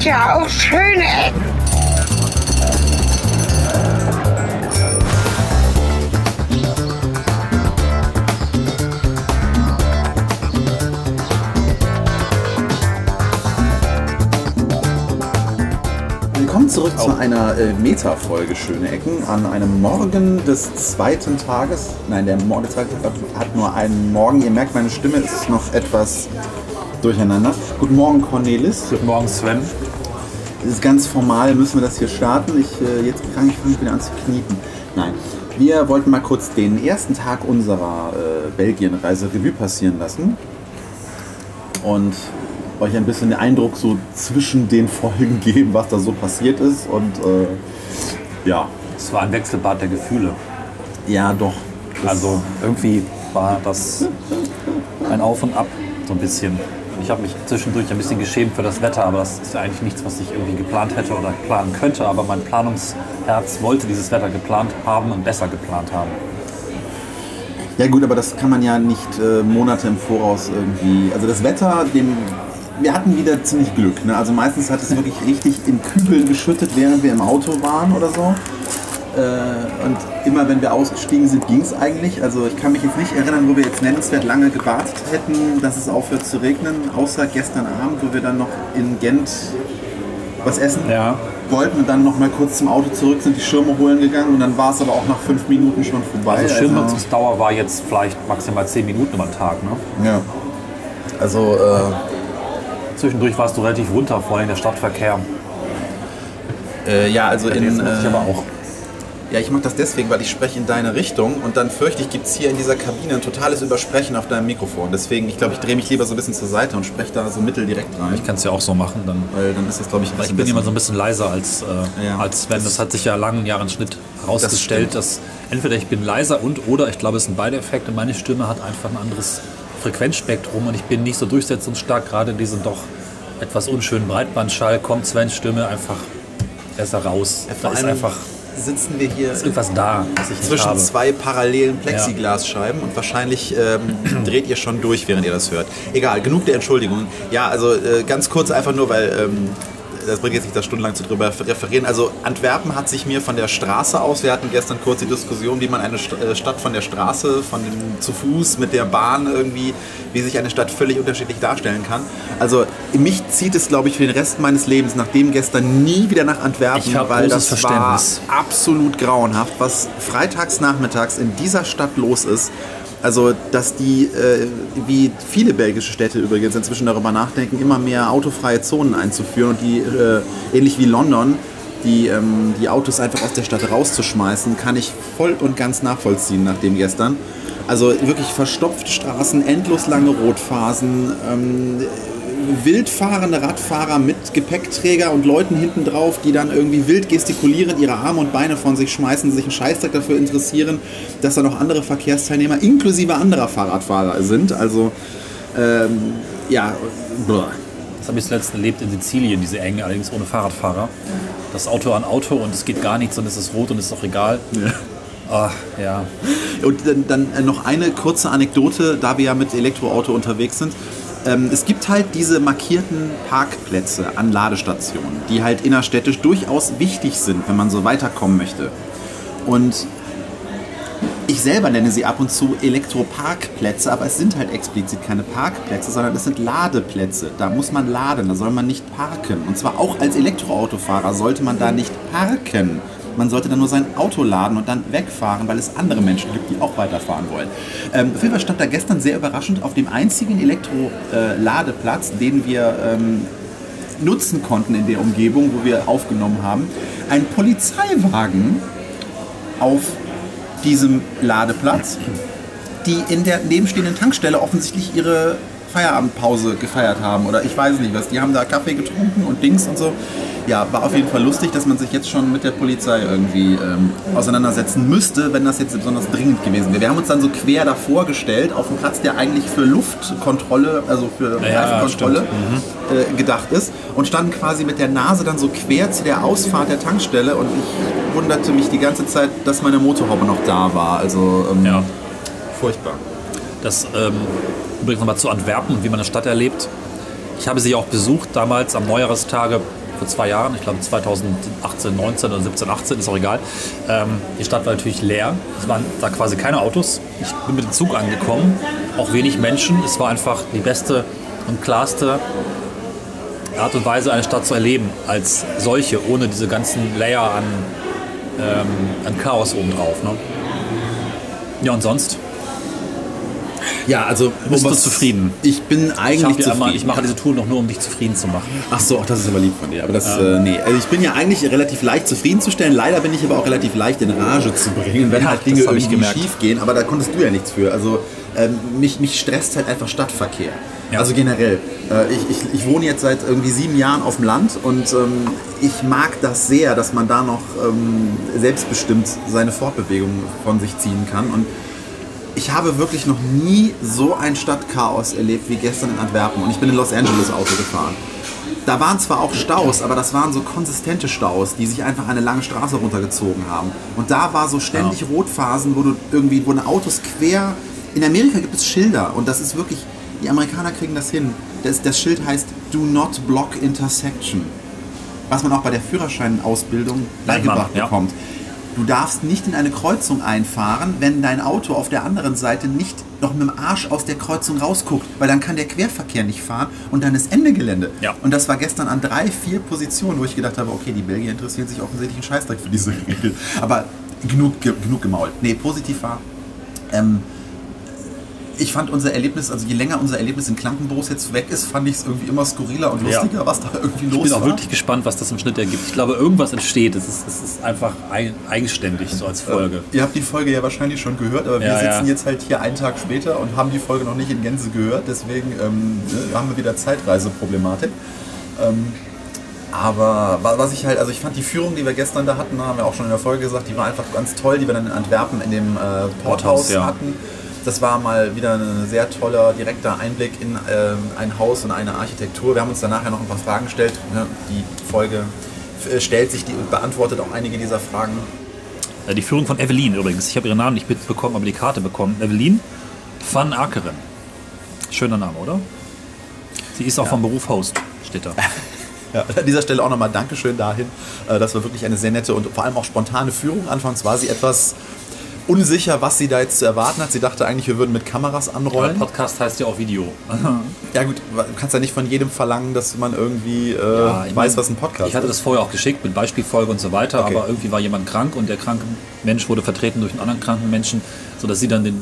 gibt ja auch schöne Ecken. zurück zu einer äh, Meta-Folge Schöne Ecken an einem Morgen des zweiten Tages. Nein, der Morgen des zweiten Tages hat nur einen Morgen. Ihr merkt, meine Stimme ist noch etwas durcheinander. Guten Morgen, Cornelis. Guten Morgen, Sven. Ist ganz formal, müssen wir das hier starten. Ich, äh, jetzt kann ich fange wieder an zu knieten. Nein, wir wollten mal kurz den ersten Tag unserer äh, Belgien-Reise Revue passieren lassen. Und euch ein bisschen den Eindruck so zwischen den Folgen geben, was da so passiert ist. Und äh, ja. Es war ein Wechselbad der Gefühle. Ja, doch. Also irgendwie war das ein Auf und Ab, so ein bisschen. Ich habe mich zwischendurch ein bisschen geschämt für das Wetter, aber das ist ja eigentlich nichts, was ich irgendwie geplant hätte oder planen könnte. Aber mein Planungsherz wollte dieses Wetter geplant haben und besser geplant haben. Ja gut, aber das kann man ja nicht äh, Monate im Voraus irgendwie. Also das Wetter, dem wir hatten wieder ziemlich Glück. Ne? Also meistens hat es wirklich richtig in Kübeln geschüttet, während wir im Auto waren oder so. Äh, und immer wenn wir ausgestiegen sind, ging es eigentlich. Also ich kann mich jetzt nicht erinnern, wo wir jetzt nennenswert lange gewartet hätten, dass es aufhört zu regnen, außer gestern Abend, wo wir dann noch in Gent was essen ja. wollten und dann noch mal kurz zum Auto zurück sind, die Schirme holen gegangen und dann war es aber auch nach fünf Minuten schon vorbei. Also Schirmnutzungsdauer war jetzt vielleicht maximal zehn Minuten den Tag, ne? Ja. Also äh, Zwischendurch warst du relativ runter, vor allem der Stadtverkehr. Äh, ja, also in. Äh, ich aber auch. Ja, ich mache das deswegen, weil ich spreche in deine Richtung und dann fürchte ich, gibt es hier in dieser Kabine ein totales Übersprechen auf deinem Mikrofon. Deswegen, ich glaube, ich drehe mich lieber so ein bisschen zur Seite und spreche da so mitteldirekt rein. Ich kann es ja auch so machen, dann. Weil dann ist das, glaube ich, ein bisschen Ich bin immer so ein bisschen leiser als, äh, ja, als Sven. Das, das, hat sich ja langen Jahren Schnitt herausgestellt, das dass entweder ich bin leiser und oder ich glaube, es sind beide Effekte. Meine Stimme hat einfach ein anderes Frequenzspektrum und ich bin nicht so durchsetzungsstark, gerade in diesem doch etwas unschönen Breitbandschall kommt Svens Stimme einfach besser raus. Da ist einfach sitzen wir hier ist irgendwas da, zwischen zwei parallelen Plexiglasscheiben ja. und wahrscheinlich ähm, dreht ihr schon durch, während ihr das hört. Egal, genug der Entschuldigung. Ja, also äh, ganz kurz einfach nur, weil ähm, das bringt jetzt nicht, da stundenlang zu drüber referieren. Also Antwerpen hat sich mir von der Straße aus, wir hatten gestern kurz die Diskussion, wie man eine äh, Stadt von der Straße, von dem, zu Fuß, mit der Bahn irgendwie, wie sich eine Stadt völlig unterschiedlich darstellen kann. Also mich zieht es, glaube ich, für den Rest meines Lebens, nachdem gestern nie wieder nach Antwerpen, weil das war absolut grauenhaft, was freitags nachmittags in dieser Stadt los ist. Also, dass die, äh, wie viele belgische Städte übrigens inzwischen darüber nachdenken, immer mehr autofreie Zonen einzuführen und die, äh, ähnlich wie London, die, ähm, die Autos einfach aus der Stadt rauszuschmeißen, kann ich voll und ganz nachvollziehen nach dem gestern. Also wirklich verstopfte Straßen, endlos lange Rotphasen, ähm, wild fahrende Radfahrer mit Gepäckträger und Leuten hinten drauf, die dann irgendwie wild gestikulierend ihre Arme und Beine von sich schmeißen, sich einen Scheißdreck dafür interessieren, dass da noch andere Verkehrsteilnehmer inklusive anderer Fahrradfahrer sind. Also, ähm, ja, boah. Das habe ich zuletzt erlebt in Sizilien, diese Enge, allerdings ohne Fahrradfahrer. Das Auto an Auto und es geht gar nichts und es ist rot und es ist auch egal. Ja. Ach, ja. Und dann, dann, noch eine kurze Anekdote, da wir ja mit Elektroauto unterwegs sind. Ähm, es gibt halt diese markierten Parkplätze an Ladestationen, die halt innerstädtisch durchaus wichtig sind, wenn man so weiterkommen möchte. Und ich selber nenne sie ab und zu Elektroparkplätze, aber es sind halt explizit keine Parkplätze, sondern es sind Ladeplätze. Da muss man laden, da soll man nicht parken. Und zwar auch als Elektroautofahrer sollte man da nicht parken. Man sollte dann nur sein Auto laden und dann wegfahren, weil es andere Menschen gibt, die auch weiterfahren wollen. Ähm, Fall stand da gestern sehr überraschend auf dem einzigen Elektro-Ladeplatz, den wir ähm, nutzen konnten in der Umgebung, wo wir aufgenommen haben, ein Polizeiwagen auf diesem Ladeplatz, die in der nebenstehenden Tankstelle offensichtlich ihre Feierabendpause gefeiert haben oder ich weiß nicht was. Die haben da Kaffee getrunken und Dings und so ja, war auf jeden Fall lustig, dass man sich jetzt schon mit der Polizei irgendwie ähm, auseinandersetzen müsste, wenn das jetzt besonders dringend gewesen wäre. Wir haben uns dann so quer davor gestellt, auf dem Platz, der eigentlich für Luftkontrolle, also für ja, Reifenkontrolle mhm. äh, gedacht ist und standen quasi mit der Nase dann so quer zu der Ausfahrt der Tankstelle und ich wunderte mich die ganze Zeit, dass meine Motorhaube noch da war. Also ähm, ja. furchtbar. Das ähm, übrigens nochmal zu Antwerpen, wie man eine Stadt erlebt. Ich habe sie auch besucht damals am Neujahrestage vor zwei Jahren, ich glaube 2018, 19 oder 17, 18, ist auch egal. Ähm, die Stadt war natürlich leer. Es waren da quasi keine Autos. Ich bin mit dem Zug angekommen, auch wenig Menschen. Es war einfach die beste und klarste Art und Weise, eine Stadt zu erleben, als solche, ohne diese ganzen Layer an, ähm, an Chaos obendrauf. Ne? Ja, und sonst? Ja, also bist du zufrieden? Ich bin eigentlich ich, zufrieden. Immer, ich mache diese Tour noch nur, um dich zufrieden zu machen. Ach so, ach, das ist aber lieb von dir. Aber das, ja. äh, nee. Also ich bin ja eigentlich relativ leicht zufriedenzustellen. Leider bin ich aber auch relativ leicht in Rage zu bringen, wenn ja, halt Dinge irgendwie schief gehen. Aber da konntest du ja nichts für. Also ähm, mich, mich stresst halt einfach Stadtverkehr. Ja. Also generell. Äh, ich, ich, ich, wohne jetzt seit irgendwie sieben Jahren auf dem Land und ähm, ich mag das sehr, dass man da noch ähm, selbstbestimmt seine Fortbewegung von sich ziehen kann. Und ich habe wirklich noch nie so ein Stadtchaos erlebt wie gestern in Antwerpen. Und ich bin in Los Angeles Auto gefahren. Da waren zwar auch Staus, aber das waren so konsistente Staus, die sich einfach eine lange Straße runtergezogen haben. Und da war so ständig ja. Rotphasen, wo du irgendwie, wo Autos quer. In Amerika gibt es Schilder und das ist wirklich, die Amerikaner kriegen das hin. Das, das Schild heißt Do not block intersection. Was man auch bei der Führerscheinausbildung beigebracht ja. bekommt. Du darfst nicht in eine Kreuzung einfahren, wenn dein Auto auf der anderen Seite nicht noch mit dem Arsch aus der Kreuzung rausguckt, weil dann kann der Querverkehr nicht fahren und dann ist Ende Gelände. Ja. Und das war gestern an drei, vier Positionen, wo ich gedacht habe, okay, die Belgier interessieren sich offensichtlich einen Scheißdreck für diese Regel. Aber genug, genug gemault. Nee, positiv war, ähm, ich fand unser Erlebnis, also je länger unser Erlebnis in Klankenbos jetzt weg ist, fand ich es irgendwie immer skurriler und lustiger, ja. was da irgendwie los war. Ich bin auch war. wirklich gespannt, was das im Schnitt ergibt. Ich glaube, irgendwas entsteht. Es ist, es ist einfach eigenständig, so als Folge. Äh, ihr habt die Folge ja wahrscheinlich schon gehört, aber wir ja, sitzen ja. jetzt halt hier einen Tag später und haben die Folge noch nicht in Gänze gehört. Deswegen ähm, ne, haben wir wieder Zeitreiseproblematik. Ähm, aber was ich halt, also ich fand die Führung, die wir gestern da hatten, haben wir auch schon in der Folge gesagt, die war einfach ganz toll, die wir dann in Antwerpen in dem äh, Porthaus ja. hatten das war mal wieder ein sehr toller, direkter Einblick in äh, ein Haus und eine Architektur. Wir haben uns dann nachher noch ein paar Fragen gestellt. Ne? Die Folge äh, stellt sich die und beantwortet auch einige dieser Fragen. Äh, die Führung von Evelyn übrigens. Ich habe ihren Namen nicht mitbekommen, aber die Karte bekommen. Evelyn van Akeren. Schöner Name, oder? Sie ist auch ja. vom Beruf Host, steht da. Ja, an dieser Stelle auch nochmal Dankeschön dahin. Äh, das war wirklich eine sehr nette und vor allem auch spontane Führung. Anfangs war sie etwas unsicher, was sie da jetzt zu erwarten hat. Sie dachte eigentlich, wir würden mit Kameras anrollen. Aber Podcast heißt ja auch Video. ja gut, du kannst ja nicht von jedem verlangen, dass man irgendwie äh, ja, weiß, mein, was ein Podcast ist. Ich hatte das vorher auch geschickt mit Beispielfolge und so weiter, okay. aber irgendwie war jemand krank und der kranke Mensch wurde vertreten durch einen anderen kranken Menschen, sodass sie dann den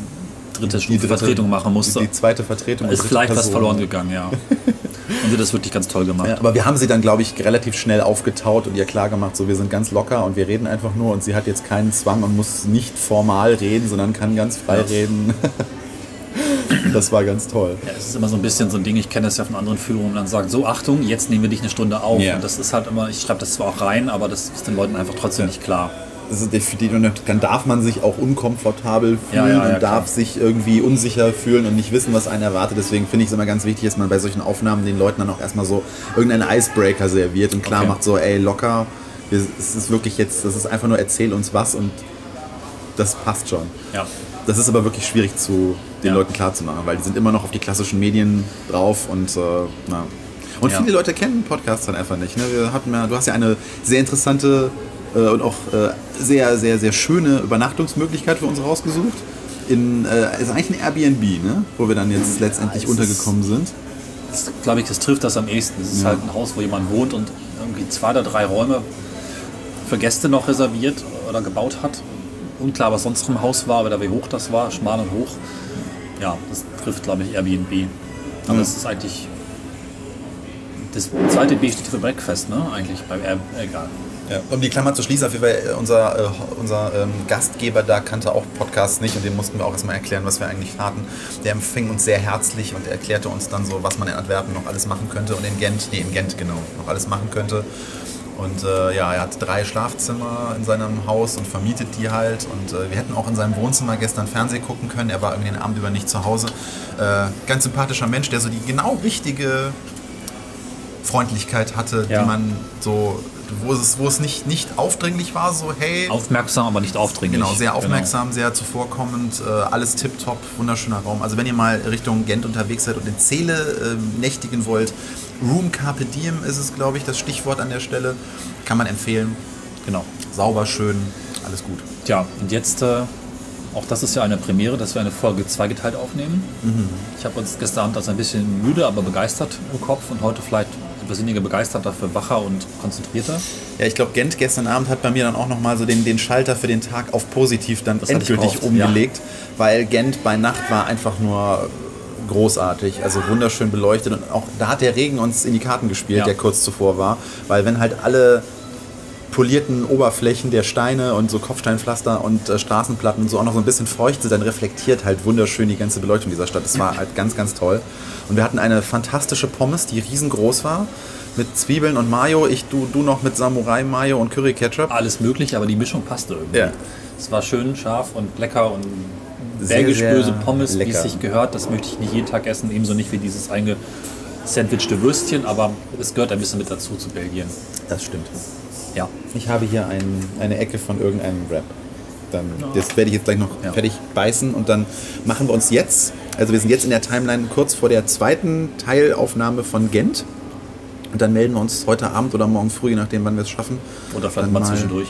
dritte Stufe Vertretung machen musste. Die, die zweite Vertretung. ist vielleicht Person. was verloren gegangen, ja. Und sie das wirklich ganz toll gemacht. Ja, aber wir haben sie dann, glaube ich, relativ schnell aufgetaut und ihr klar gemacht, so wir sind ganz locker und wir reden einfach nur und sie hat jetzt keinen Zwang und muss nicht formal reden, sondern kann ganz frei ja. reden. das war ganz toll. Ja, es ist immer so ein bisschen so ein Ding, ich kenne das ja von anderen Führungen, dann sagt, so Achtung, jetzt nehmen wir dich eine Stunde auf. Ja. Und das ist halt immer, ich schreibe das zwar auch rein, aber das ist den Leuten einfach trotzdem nicht klar dann darf man sich auch unkomfortabel fühlen ja, ja, und darf sich irgendwie unsicher fühlen und nicht wissen, was einen erwartet. Deswegen finde ich es immer ganz wichtig, dass man bei solchen Aufnahmen den Leuten dann auch erstmal so irgendeinen Icebreaker serviert und klar okay. macht so, ey, locker, es ist wirklich jetzt, das ist einfach nur erzähl uns was und das passt schon. Ja. Das ist aber wirklich schwierig zu den Leuten klarzumachen, weil die sind immer noch auf die klassischen Medien drauf und äh, na. Und viele Leute kennen Podcasts dann einfach nicht. Ne? Wir hatten ja, du hast ja eine sehr interessante äh, und auch äh, sehr, sehr, sehr schöne Übernachtungsmöglichkeit für uns rausgesucht. In, äh, ist eigentlich ein Airbnb, ne? wo wir dann jetzt letztendlich ja, untergekommen sind. Das, glaube ich, das trifft das am ehesten. Es ist ja. halt ein Haus, wo jemand wohnt und irgendwie zwei oder drei Räume für Gäste noch reserviert oder gebaut hat. Unklar, was sonst im Haus war, oder wie hoch das war, schmal und hoch. Ja, das trifft, glaube ich, Airbnb. Aber es ja. ist eigentlich. Das zweite B steht für Breakfast, ne? Eigentlich beim Airbnb. Egal. Ja, um die Klammer zu schließen, auf jeden Fall, äh, unser, äh, unser ähm, Gastgeber da kannte auch Podcasts nicht und dem mussten wir auch erstmal erklären, was wir eigentlich taten. Der empfing uns sehr herzlich und erklärte uns dann so, was man in Antwerpen noch alles machen könnte und in Gent, nee, in Gent genau, noch alles machen könnte. Und äh, ja, er hat drei Schlafzimmer in seinem Haus und vermietet die halt. Und äh, wir hätten auch in seinem Wohnzimmer gestern Fernsehen gucken können. Er war irgendwie den Abend über nicht zu Hause. Äh, ganz sympathischer Mensch, der so die genau richtige Freundlichkeit hatte, ja. die man so wo es, wo es nicht, nicht aufdringlich war, so hey. Aufmerksam, aber nicht aufdringlich. Genau, sehr aufmerksam, genau. sehr zuvorkommend, äh, alles tipptopp, wunderschöner Raum. Also wenn ihr mal Richtung Gent unterwegs seid und in Zele äh, nächtigen wollt, Room Carpe Diem ist es, glaube ich, das Stichwort an der Stelle. Kann man empfehlen. Genau. Sauber, schön, alles gut. Tja, und jetzt, äh, auch das ist ja eine Premiere, dass wir eine Folge zweigeteilt aufnehmen. Mhm. Ich habe uns gestern Abend also ein bisschen müde, aber begeistert im Kopf und heute vielleicht etwas weniger begeistert, dafür wacher und konzentrierter. Ja, ich glaube, Gent gestern Abend hat bei mir dann auch nochmal so den, den Schalter für den Tag auf positiv dann Das endgültig umgelegt, weil Gent bei Nacht war einfach nur großartig, also wunderschön beleuchtet und auch da hat der Regen uns in die Karten gespielt, Ja. der kurz zuvor war, weil wenn halt alle polierten Oberflächen der Steine und so Kopfsteinpflaster und äh, Straßenplatten und so auch noch so ein bisschen feucht sind, dann reflektiert halt wunderschön die ganze Beleuchtung dieser Stadt. Das war halt ganz, ganz toll. Und wir hatten eine fantastische Pommes, die riesengroß war, mit Zwiebeln und Mayo. Ich, du, du noch mit Samurai Mayo und Curry Ketchup. Alles möglich, aber die Mischung passte irgendwie. Ja. Es war schön scharf und lecker und sehr böse Pommes, wie lecker. es sich gehört. Das möchte ich nicht jeden Tag essen, ebenso nicht wie dieses eingesandwichte Würstchen, aber es gehört ein bisschen mit dazu zu Belgien. Das stimmt. Ja. Ich habe hier ein, eine Ecke von irgendeinem Rap. Dann, das werde ich jetzt gleich noch Ja. fertig beißen und dann machen wir uns jetzt, also wir sind jetzt in der Timeline kurz vor der zweiten Teilaufnahme von Gent. Und dann melden wir uns heute Abend oder morgen früh, je nachdem, wann wir es schaffen. Oder vielleicht Dann mal mal- zwischendurch.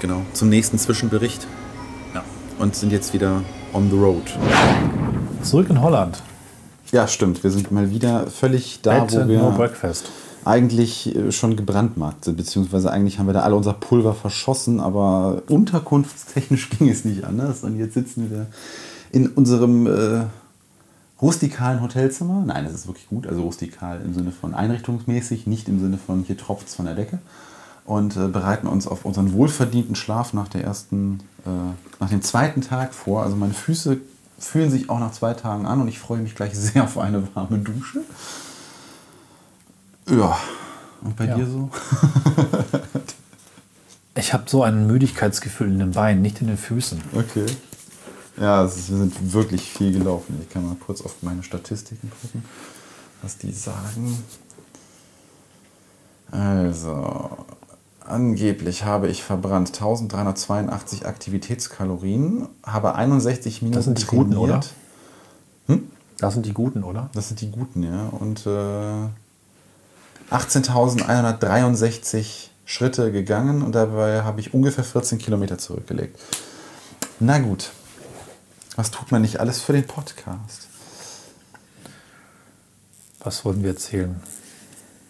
Genau, zum nächsten Zwischenbericht Ja. und sind jetzt wieder on the road. Zurück in Holland. Ja, stimmt. Wir sind mal wieder völlig da, Bed wo wir no breakfast. Eigentlich äh, schon gebrandmarkt sind, beziehungsweise eigentlich haben wir da alle unser Pulver verschossen, aber unterkunftstechnisch ging es nicht anders. Und jetzt sitzen wir in unserem äh, rustikalen Hotelzimmer. Nein, es ist wirklich gut, also rustikal im Sinne von einrichtungsmäßig, nicht im Sinne von hier tropft von der Decke. Und äh, bereiten uns auf unseren wohlverdienten Schlaf nach der ersten, äh, nach dem zweiten Tag vor. Also meine Füße fühlen sich auch nach zwei Tagen an und ich freue mich gleich sehr auf eine warme Dusche. Ja. Und bei Ja. dir so? Ich habe so ein Müdigkeitsgefühl in den Beinen, nicht in den Füßen. Okay. Ja, es ist, wir sind wirklich viel gelaufen. Ich kann mal kurz auf meine Statistiken gucken, was die sagen. Also, angeblich habe ich verbrannt 1382 Aktivitätskalorien, habe 61 Minuten Das sind die guten, oder? trainiert. Das sind die guten, oder? Das sind die guten, ja. Und äh, 18.163 Schritte gegangen und dabei habe ich ungefähr 14 Kilometer zurückgelegt. Na gut. Was tut man nicht alles für den Podcast? Was wollten wir erzählen?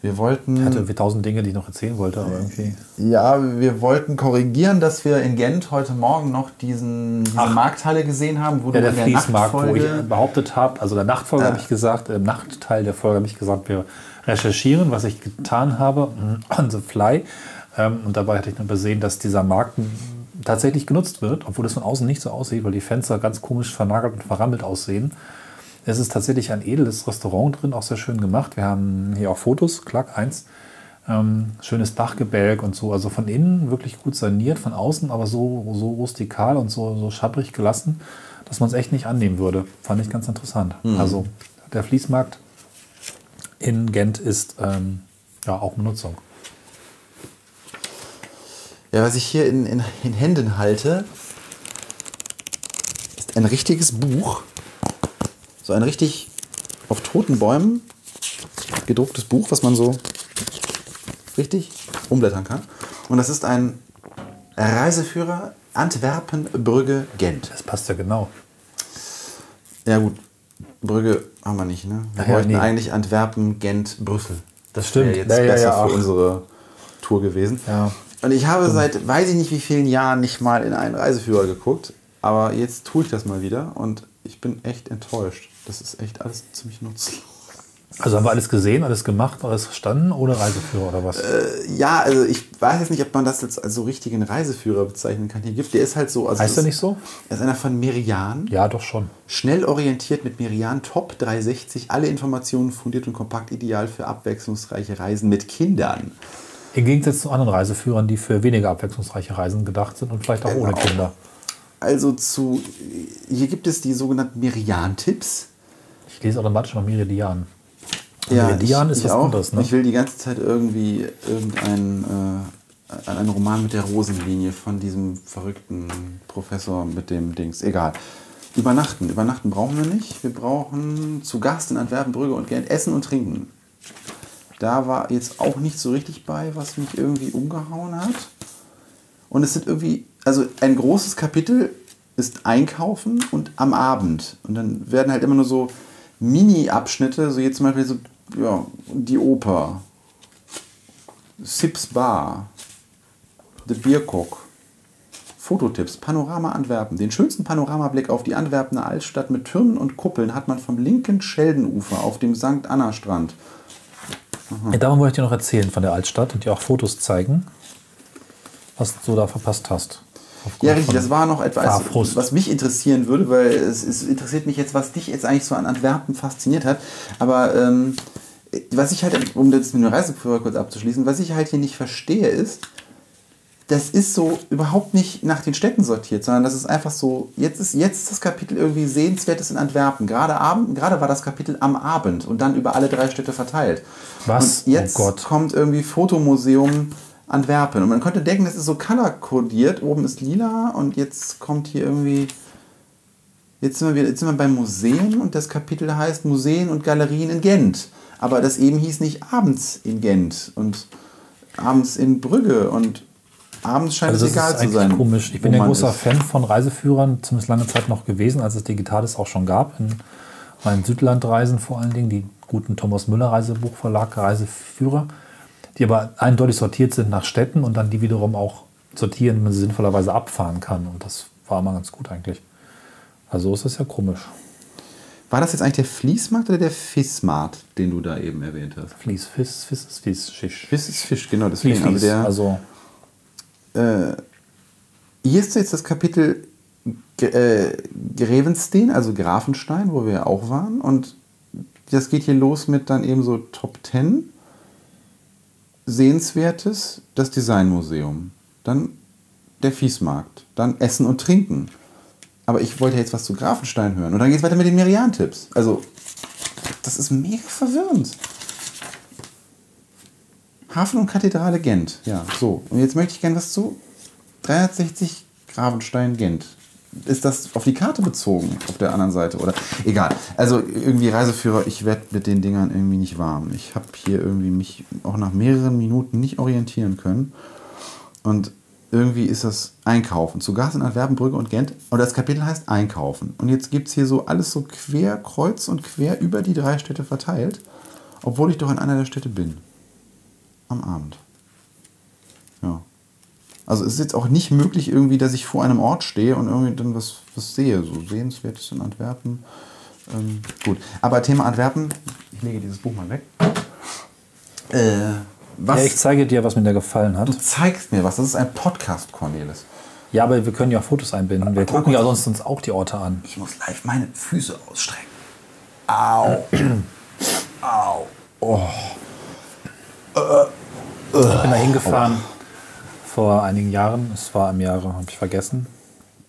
Wir wollten. Ich hatte tausend Dinge, die ich noch erzählen wollte, aber irgendwie. Ja, wir wollten korrigieren, dass wir in Gent heute Morgen noch diesen, diese Ach. Markthalle gesehen haben, wo Ja, der der Fließmarkt, wo ich behauptet habe, also der Nachtfolge Ja. habe ich gesagt, im Nachtteil der Folge habe ich gesagt, wir recherchieren, was ich getan habe, on the fly. Ähm, Und dabei hatte ich dann übersehen, dass dieser Markt tatsächlich genutzt wird, obwohl es von außen nicht so aussieht, weil die Fenster ganz komisch vernagelt und verrammelt aussehen. Es ist tatsächlich ein edles Restaurant drin, auch sehr schön gemacht. Wir haben hier auch Fotos, Klack 1. Ähm, schönes Dachgebälk und so. Also von innen wirklich gut saniert, von außen aber so, so rustikal und so, so schabbrig gelassen, dass man es echt nicht annehmen würde. Fand ich ganz interessant. Also der Fließmarkt in Gent ist ähm, ja auch Benutzung. Ja, was ich hier in, in, in Händen halte, ist ein richtiges Buch. So ein richtig auf toten Bäumen gedrucktes Buch, was man so richtig umblättern kann. Und das ist ein Reiseführer Antwerpen, Brügge, Gent. Das passt ja genau. Ja gut, Brügge haben wir nicht, ne? Wir Ach ja, wollten nee. eigentlich Antwerpen, Gent, Brüssel. Das Wäre stimmt. jetzt Ja, ja, besser ja, für unsere Tour gewesen. Ja. Und ich habe seit weiß ich nicht wie vielen Jahren nicht mal in einen Reiseführer geguckt. Aber jetzt tue ich das mal wieder und ich bin echt enttäuscht. Das ist echt alles ziemlich nutzlos. Also haben wir alles gesehen, alles gemacht, alles verstanden ohne Reiseführer oder was? Ja, also ich weiß jetzt nicht, ob man das jetzt als so richtigen Reiseführer bezeichnen kann. Hier gibt der ist halt so. Also heißt er nicht so? Er ist einer von Merian. Ja, doch schon. Schnell orientiert mit Merian Top 360. Alle Informationen fundiert und kompakt ideal für abwechslungsreiche Reisen mit Kindern. Im Gegensatz zu anderen Reiseführern, die für weniger abwechslungsreiche Reisen gedacht sind und vielleicht auch ohne Genau. Kinder. Also zu. Hier gibt es die sogenannten Merian-Tipps. Ich lese automatisch noch Meridian. Ja, Meridian ist was auch. anderes, ne? Ich will die ganze Zeit irgendwie irgendeinen äh, einen Roman mit der Rosenlinie von diesem verrückten Professor mit dem Dings. Egal. Übernachten. Übernachten brauchen wir nicht. Wir brauchen zu Gast in Antwerpen, Brügge und Gent Essen und Trinken. da war jetzt auch nicht so richtig bei, was mich irgendwie umgehauen hat. Und es sind irgendwie, also ein großes Kapitel ist Einkaufen und am Abend. Und dann werden halt immer nur so Mini-Abschnitte, so jetzt zum Beispiel so, ja, die Oper, Sips Bar, The Biercock, Fototipps, Panorama Antwerpen. Den schönsten Panoramablick auf die Antwerpener Altstadt mit Türmen und Kuppeln hat man vom linken Scheldenufer auf dem St. Anna Strand. Ja, davon wollte ich dir noch erzählen von der Altstadt und dir auch Fotos zeigen, was du da verpasst hast. Ja, richtig, das war noch etwas, Fahrfrust. was mich interessieren würde, weil es, es interessiert mich jetzt, was dich jetzt eigentlich so an Antwerpen fasziniert hat. Aber ähm, was ich halt, um das mit dem Reiseführer kurz abzuschließen, was ich halt hier nicht verstehe, ist, das ist so überhaupt nicht nach den Städten sortiert, sondern das ist einfach so, jetzt ist, jetzt das Kapitel irgendwie sehenswertes in Antwerpen. Gerade, Abend, gerade war das Kapitel am Abend und dann über alle drei Städte verteilt. Was? Und jetzt Oh Gott. kommt irgendwie Fotomuseum Antwerpen. Und man könnte denken, das ist so color-kodiert. Oben ist lila und jetzt kommt hier irgendwie. Jetzt sind, wir, wieder- jetzt sind wir beim Museum und das Kapitel heißt Museen und Galerien in Gent. Aber das eben hieß nicht abends in Gent und abends in Brügge und abends scheint Also es egal zu sein. komisch. Ich bin man großer ist. Fan von Reiseführern, zumindest lange Zeit noch gewesen, als es Digitales auch schon gab. In meinen Südlandreisen vor allen Dingen, die guten Thomas Müller Reisebuchverlag Reiseführer, die aber eindeutig sortiert sind nach Städten und dann die wiederum auch sortieren, wie man sie sinnvollerweise abfahren kann. Und das war immer ganz gut eigentlich. Also ist das ja komisch. War das jetzt eigentlich der Fließmarkt oder der Fissmarkt, den du da eben erwähnt hast? Fließ, Fiss, Fiss, Fiss, Schisch. Fiss ist Fisch, genau. Deswegen. Fließ, Also der, Also Hier ist jetzt das Kapitel äh, Grevenstein, also Grafenstein, wo wir auch waren. Und das geht hier los mit dann eben so Top 10. Sehenswertes, das Designmuseum. Dann der Fiesmarkt. Dann Essen und Trinken. Aber ich wollte jetzt was zu Grafenstein hören. Und dann geht es weiter mit den Merian-Tipps. Also, das ist mega verwirrend. Hafen und Kathedrale Gent. Ja, so. Und jetzt möchte ich gerne was zu 360 Gravenstein Gent. Ist das auf die Karte bezogen auf der anderen Seite oder egal. Also irgendwie Reiseführer, ich werde mit den Dingern irgendwie nicht warm. Ich habe hier irgendwie mich auch nach mehreren Minuten nicht orientieren können. Und irgendwie ist das Einkaufen. Zu Gast in Antwerpen, Brügge und Gent. Und das Kapitel heißt Einkaufen. Und jetzt gibt es hier so alles so quer, kreuz und quer über die drei Städte verteilt. Obwohl ich doch in einer der Städte bin. Am Abend. Ja. Also es ist jetzt auch nicht möglich irgendwie, dass ich vor einem Ort stehe und irgendwie dann was, was sehe. So sehenswertes in Antwerpen. Ähm, gut. Aber Thema Antwerpen, ich lege dieses Buch mal weg. Äh, was? ja, ich zeige dir, was mir da gefallen hat. du zeigst mir was. Das ist ein Podcast, Cornelis. Ja, aber wir können ja auch Fotos einbinden. Wir gucken ja sonst uns auch die Orte an. Ich muss live meine Füße ausstrecken. Au. Au. Oh. Ich bin da hingefahren vor einigen Jahren. Es war im Jahre, habe ich vergessen,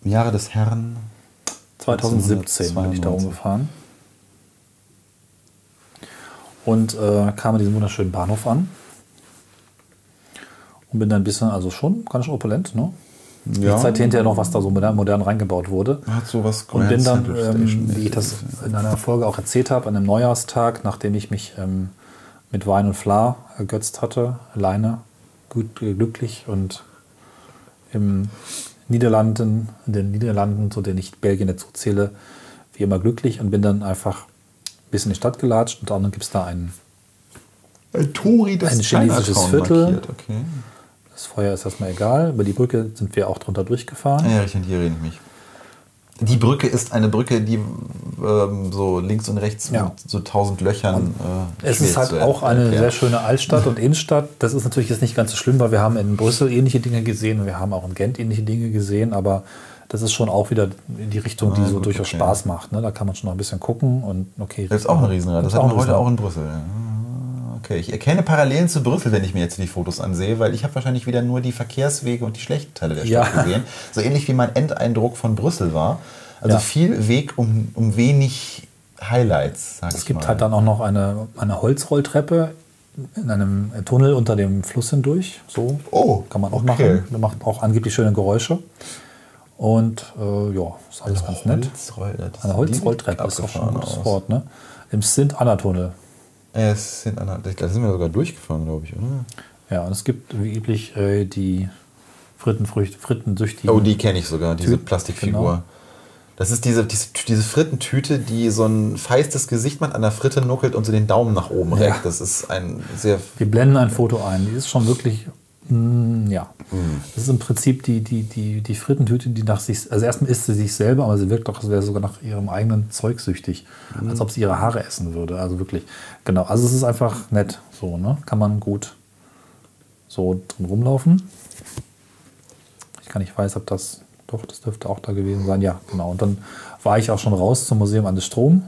Im Jahre des Herrn. 2017 bin ich da 1992. rumgefahren. Und äh, kam an diesem wunderschönen Bahnhof an. Und bin dann ein bisschen, also schon ganz schön opulent, ne? Ja. Ich zeige hinterher noch, was da so modern, modern reingebaut wurde. Hat sowas Und bin dann, ähm, wie ich das in einer Folge auch erzählt habe, an einem Neujahrstag, nachdem ich mich ähm, mit Wein und Fla ergötzt hatte, alleine, gut äh, glücklich und im Niederlanden, in den Niederlanden, zu denen ich Belgien dazu zähle, wie immer glücklich und bin dann einfach ein bisschen in die Stadt gelatscht und dann gibt es da einen, Ein Tori, das Ein chinesisches Viertel. Okay. das Feuer ist erstmal egal, über die Brücke sind wir auch drunter durchgefahren. Ja, ich mich. Die Brücke ist eine Brücke, die ähm, so links und rechts Ja. mit so tausend Löchern. Äh, Es ist halt auch eine erklären. sehr schöne Altstadt und Innenstadt. Das ist natürlich jetzt nicht ganz so schlimm, weil wir haben in Brüssel ähnliche Dinge gesehen und wir haben auch in Gent ähnliche Dinge gesehen, aber das ist schon auch wieder in die Richtung, die Ah, so gut, durchaus okay. Spaß macht. Ne? Da kann man schon noch ein bisschen gucken und okay. Das ist auch ein Riesenrad. Das hatten wir heute auch in Brüssel. Ah, Okay, ich erkenne Parallelen zu Brüssel, wenn ich mir jetzt die Fotos ansehe, weil ich habe wahrscheinlich wieder nur die Verkehrswege und die schlechten Teile der Stadt Ja. gesehen. So ähnlich wie mein Endeindruck von Brüssel war. Also Ja. viel Weg um, um wenig Highlights, sag Es gibt mal. halt dann auch noch eine, eine Holzrolltreppe in einem Tunnel unter dem Fluss hindurch. So Oh, kann man auch okay. machen. Der macht auch angeblich schöne Geräusche. Und äh, ja, ist alles ganz nett. Holzroll- das Eine Holzrolltreppe ist auch schon ein gutes aus. Wort. Ne? Im Sint-Anna-Tunnel. Es sind eine, da sind wir sogar durchgefahren, glaube ich, oder? Ja, und es gibt wie üblich äh, die Frittenfrüchte, Frittensüchtigen. Oh, die kenne ich sogar, diese Typ, Plastikfigur. genau. Das ist diese, diese, diese Frittentüte, die so ein feistes Gesicht macht, an der Fritte nuckelt und so den Daumen nach oben Ja. reckt. Das ist ein sehr. Wir blenden ein Foto ein. Die ist schon wirklich, mm, ja. Das ist im Prinzip die, die, die, die Frittentüte, die nach sich, also erstmal isst sie sich selber, aber sie wirkt doch, als wäre sie sogar nach ihrem eigenen Zeug süchtig. Als ob sie ihre Haare essen würde. Also wirklich, genau. Also es ist einfach nett, so, ne? Kann man gut so drin rumlaufen. Ich gar nicht weiß, ob das, doch, das dürfte auch da gewesen sein. Ja, genau. Und dann war ich auch schon raus zum Museum an der Strom.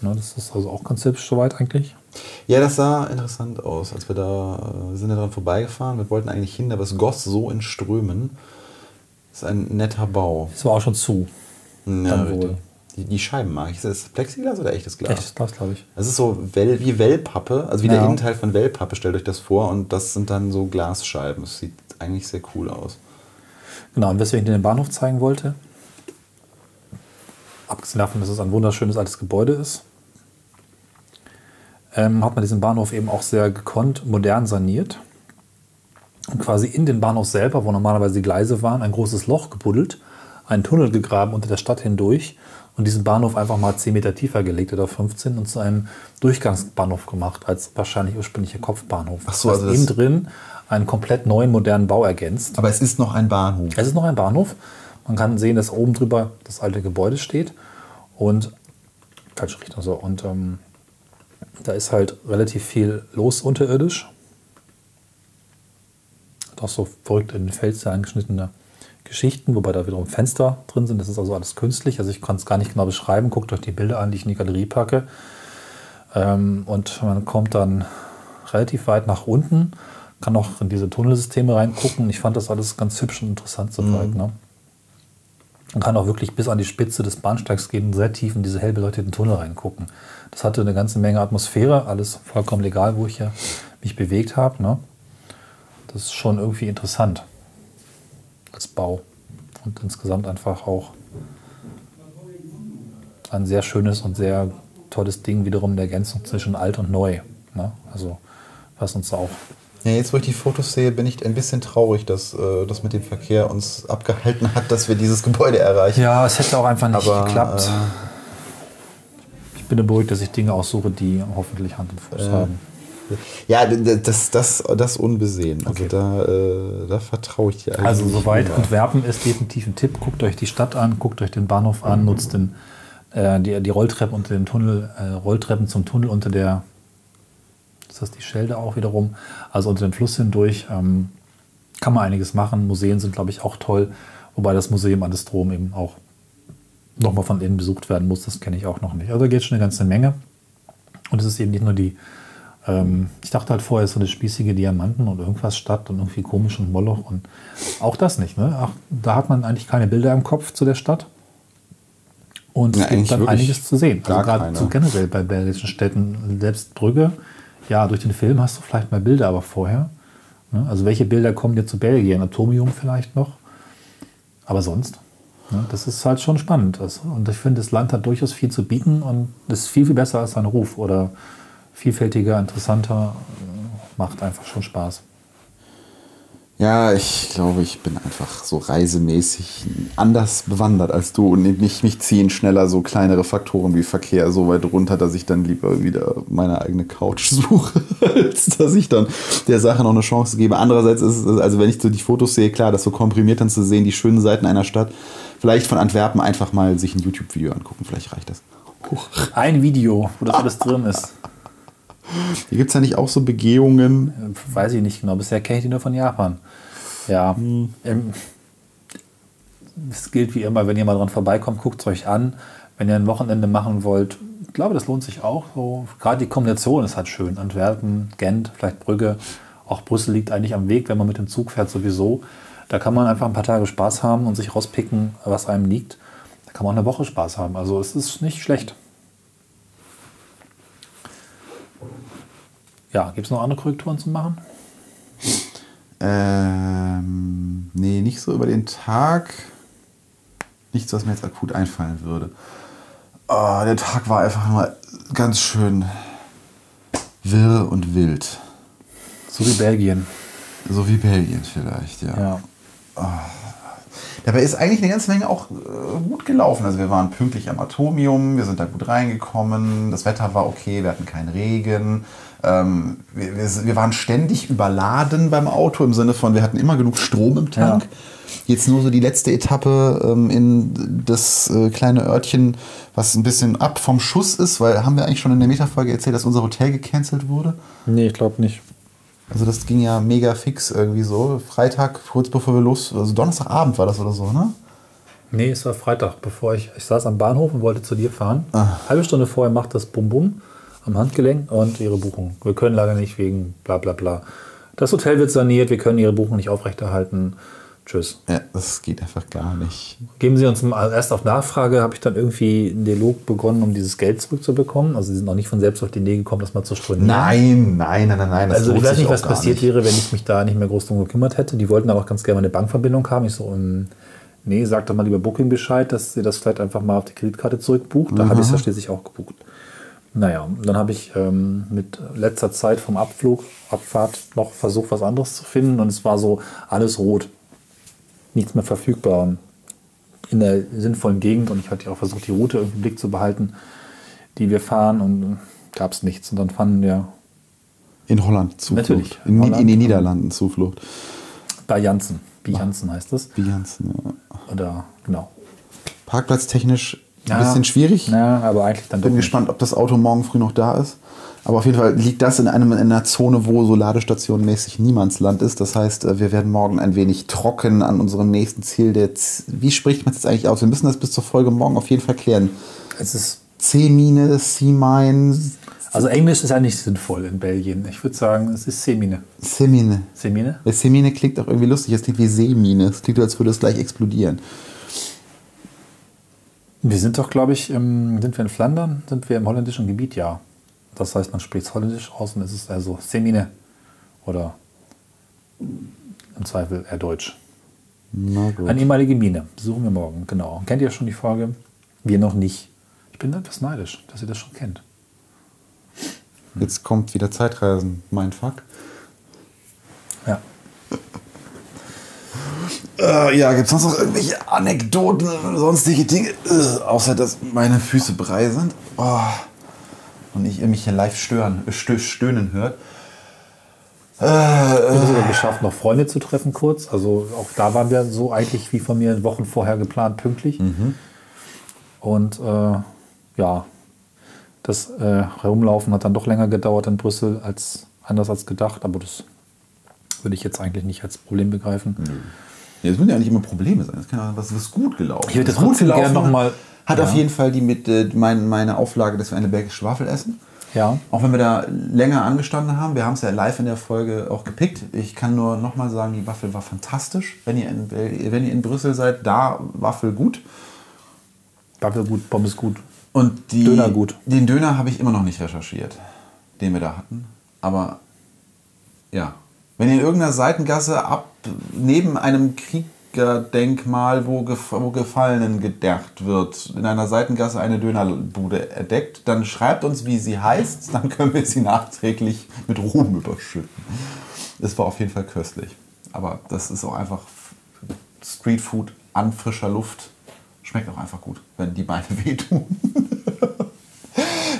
Ne, das ist also auch ganz hübsch soweit eigentlich. Ja, das sah interessant aus, als wir da äh, wir sind ja dran vorbeigefahren. Wir wollten eigentlich hin, aber es goss so in Strömen. Das ist ein netter Bau. Es war auch schon zu. Ja. Die, die Scheiben mag ich. Ist das Plexiglas oder echtes Glas? Echt, das glaube ich. Das ist so Well, wie Wellpappe, also wie der Ja. Innenteil von Wellpappe, stellt euch das vor. Und das sind dann so Glasscheiben. Das sieht eigentlich sehr cool aus. Genau, und weswegen ich dir den Bahnhof zeigen wollte, abgesehen davon, dass es ein wunderschönes altes Gebäude ist, ähm, hat man diesen Bahnhof eben auch sehr gekonnt modern saniert. Und quasi in den Bahnhof selber, wo normalerweise die Gleise waren, ein großes Loch gebuddelt, einen Tunnel gegraben unter der Stadt hindurch und diesen Bahnhof einfach mal 10 Meter tiefer gelegt oder 15 und zu einem Durchgangsbahnhof gemacht, als wahrscheinlich ursprünglicher Kopfbahnhof. Ach so, das heißt, also das- innen drin einen komplett neuen modernen Bau ergänzt. Aber es ist noch ein Bahnhof. Es ist noch ein Bahnhof. Man kann sehen, dass oben drüber das alte Gebäude steht. Und falsche Richtung so. Und ähm, da ist halt relativ viel los unterirdisch. Hat auch so verrückt in den Fels angeschnittene Geschichten, wobei da wiederum Fenster drin sind. Das ist also alles künstlich. Also ich kann es gar nicht genau beschreiben. Guckt euch die Bilder an, die ich in die Galerie packe. Ähm, und man kommt dann relativ weit nach unten, kann auch in diese Tunnelsysteme reingucken. Ich fand das alles ganz hübsch und interessant soweit. Ne? Man kann auch wirklich bis an die Spitze des Bahnsteigs gehen und sehr tief in diese hell beleuchteten Tunnel reingucken. Das hatte eine ganze Menge Atmosphäre, alles vollkommen legal, wo ich ja mich bewegt habe. Ne? Das ist schon irgendwie interessant als Bau und insgesamt einfach auch ein sehr schönes und sehr tolles Ding wiederum der Ergänzung zwischen alt und neu. Ne? Also was uns auch Ja, jetzt, wo ich die Fotos sehe, bin ich ein bisschen traurig, dass äh, das mit dem Verkehr uns abgehalten hat, dass wir dieses Gebäude erreichen. Ja, es hätte auch einfach nicht Aber, geklappt. äh, ich bin beruhigt, dass ich Dinge aussuche, die hoffentlich Hand und Fuß haben. Ja, das, das, das unbesehen. Also Okay. da, äh, da vertraue ich dir eigentlich. Also soweit. Antwerpen ist definitiv ein Tipp. Guckt euch die Stadt an, guckt euch den Bahnhof an, nutzt den, äh, die, die Rolltreppen unter dem Tunnel, äh, Rolltreppen zum Tunnel unter der, ist das die Schelde auch wiederum, also unter dem Fluss hindurch. Ähm, kann man einiges machen. Museen sind, glaube ich, auch toll. Wobei das Museum an der Strom eben auch nochmal von innen besucht werden muss. Das kenne ich auch noch nicht. Also da geht schon eine ganze Menge. Und es ist eben nicht nur die, ähm, ich dachte halt vorher, so eine spießige Diamanten und irgendwas Stadt und irgendwie komisch und Moloch und auch das nicht. Ne? Ach, da hat man eigentlich keine Bilder im Kopf zu der Stadt. Und Ja, es gibt eigentlich dann einiges zu sehen. Also gerade so generell bei belgischen Städten, selbst Brügge, ja, durch den Film hast du vielleicht mal Bilder, aber vorher. Ne? Also welche Bilder kommen dir zu Belgien? Atomium vielleicht noch. Aber sonst, ne? das ist halt schon spannend. Das, und ich finde, das Land hat durchaus viel zu bieten und ist viel, viel besser als sein Ruf oder vielfältiger, interessanter. Macht einfach schon Spaß. Ja, ich glaube, ich bin einfach so reisemäßig anders bewandert als du und nicht mich ziehen schneller so kleinere Faktoren wie Verkehr so weit runter, dass ich dann lieber wieder meine eigene Couch suche, als dass ich dann der Sache noch eine Chance gebe. Andererseits ist es, also wenn ich so die Fotos sehe, klar, das so komprimiert dann zu sehen, die schönen Seiten einer Stadt, vielleicht von Antwerpen einfach mal sich ein YouTube-Video angucken, vielleicht reicht das. Huch. Ein Video, wo das alles drin ist. Hier gibt es ja nicht auch so Begehungen. Äh, Weiß ich nicht genau. Bisher kenne ich die nur von Japan. Ja. Ähm, es gilt wie immer, wenn ihr mal dran vorbeikommt, guckt es euch an. Wenn ihr ein Wochenende machen wollt, ich glaube, das lohnt sich auch. So, gerade die Kombination ist halt schön. Antwerpen, Gent, vielleicht Brügge. Auch Brüssel liegt eigentlich am Weg, wenn man mit dem Zug fährt sowieso. Da kann man einfach ein paar Tage Spaß haben und sich rauspicken, was einem liegt. Da kann man auch eine Woche Spaß haben. Also es ist nicht schlecht. Ja, gibt es noch andere Korrekturen zu machen? Ähm, nee, nicht so über den Tag. Nichts, was mir jetzt akut einfallen würde. Oh, der Tag war einfach nur ganz schön wirr und wild. So wie Belgien. So wie Belgien vielleicht, ja. Ja. Dabei ist eigentlich eine ganze Menge auch äh, gut gelaufen. Also wir waren pünktlich am Atomium, wir sind da gut reingekommen, das Wetter war okay, wir hatten keinen Regen. Ähm, wir, wir, wir waren ständig überladen beim Auto im Sinne von, wir hatten immer genug Strom im Tank. Ja. Jetzt nur so die letzte Etappe ähm, in das äh, kleine Örtchen, was ein bisschen ab vom Schuss ist, weil haben wir eigentlich schon in der Metafolge erzählt, dass unser Hotel gecancelt wurde? Nee, ich glaube nicht. Also das ging ja mega fix irgendwie so. Freitag, kurz bevor wir los, also Donnerstagabend war das oder so, ne? Nee, es war Freitag, bevor ich, ich saß am Bahnhof und wollte zu dir fahren. Halbe Stunde vorher macht das Bum Bum am Handgelenk und ihre Buchung. Wir können leider nicht wegen bla bla bla. Das Hotel wird saniert, wir können ihre Buchung nicht aufrechterhalten. Tschüss. Ja, das geht einfach gar nicht. Geben Sie uns mal, also erst auf Nachfrage habe ich dann irgendwie einen Dialog begonnen, um dieses Geld zurückzubekommen. Also sie sind noch nicht von selbst auf die Idee gekommen, das mal zu stornieren. Nein, nein, nein, nein, nein. das Also ich weiß nicht, was passiert nicht. wäre, wenn ich mich da nicht mehr groß drum gekümmert hätte. Die wollten aber auch ganz gerne meine Bankverbindung haben. Ich so, ähm, nee, sag doch mal lieber Booking Bescheid, dass ihr das vielleicht einfach mal auf die Kreditkarte zurückbucht. Da habe ich es ja schließlich auch gebucht. Naja, und dann habe ich ähm, mit letzter Zeit vom Abflug, Abfahrt noch versucht, was anderes zu finden und es war so alles rot. Nichts mehr verfügbar in der sinnvollen Gegend und ich hatte ja auch versucht, die Route irgendwie im Blick zu behalten, die wir fahren und gab es nichts. Und dann fanden wir In Holland Zuflucht. Natürlich, In, Holland. in den Niederlanden Zuflucht. bei Janssen. Wie Janssen heißt das. Wie ganzen, ja. Oder genau. Parkplatztechnisch ein Ja. bisschen schwierig. Ja, aber eigentlich dann Bin gespannt, ob das Auto morgen früh noch da ist. Aber auf jeden Fall liegt das in, einem, in einer Zone, wo so Ladestationenmäßig Niemandsland ist. Das heißt, äh, wir werden morgen ein wenig trocken an unserem nächsten Ziel. Der Z Wie spricht man das jetzt eigentlich aus? Wir müssen das bis zur Folge morgen auf jeden Fall klären. Es ist, C-Mine, C-Mine, also Englisch ist ja nicht sinnvoll in Belgien. Ich würde sagen, es ist Semine. C-Mine. Semine? Weil C-Mine klingt auch irgendwie lustig. Es klingt wie Seemine. Es klingt, als würde es gleich explodieren. Wir sind doch, glaube ich, im, sind wir in Flandern? Sind wir im holländischen Gebiet? Ja. Das heißt, man spricht es holländisch aus und es ist also Semine. Oder im Zweifel eher Deutsch. Na gut. Eine ehemalige Mine. Besuchen wir morgen, genau. Kennt ihr schon die Folge? Wir noch nicht. Ich bin etwas neidisch, dass ihr das schon kennt. Jetzt kommt wieder Zeitreisen. Mein Fuck. Ja. Äh, ja, gibt es sonst noch irgendwelche Anekdoten sonstige Dinge? Äh, außer, dass meine Füße brei sind. Oh. Und ich mich hier live stören, stö stöhnen hört. Ich habe es sogar geschafft, noch Freunde zu treffen kurz. Also auch da waren wir so eigentlich wie von mir Wochen vorher geplant, pünktlich. Und äh, ja, das äh, Herumlaufen hat dann doch länger gedauert in Brüssel als anders als gedacht. Aber das würde ich jetzt eigentlich nicht als Problem begreifen. Ja, es müssen ja nicht immer Probleme sein. Das kann ja was, was gut gelaufen. Ich würde Das gut gelaufen gerne noch mal- Hat Ja. auf jeden Fall die mit äh, mein, meine Auflage, dass wir eine belgische Waffel essen. Ja. Auch wenn wir da länger angestanden haben, wir haben es ja live in der Folge auch gepickt. Ich kann nur nochmal sagen, die Waffel war fantastisch. Wenn ihr, in, wenn ihr in Brüssel seid, da Waffel gut. Waffe gut, Pommes gut. Und die, Döner gut. Den Döner habe ich immer noch nicht recherchiert, den wir da hatten. Aber ja, wenn ihr in irgendeiner Seitengasse ab neben einem Kriegerdenkmal, wo, gef wo Gefallenen gedacht wird, in einer Seitengasse eine Dönerbude entdeckt, dann schreibt uns, wie sie heißt, dann können wir sie nachträglich mit Ruhm überschütten. Es war auf jeden Fall köstlich. Aber das ist auch einfach Streetfood an frischer Luft. Schmeckt auch einfach gut, wenn die Beine wehtun.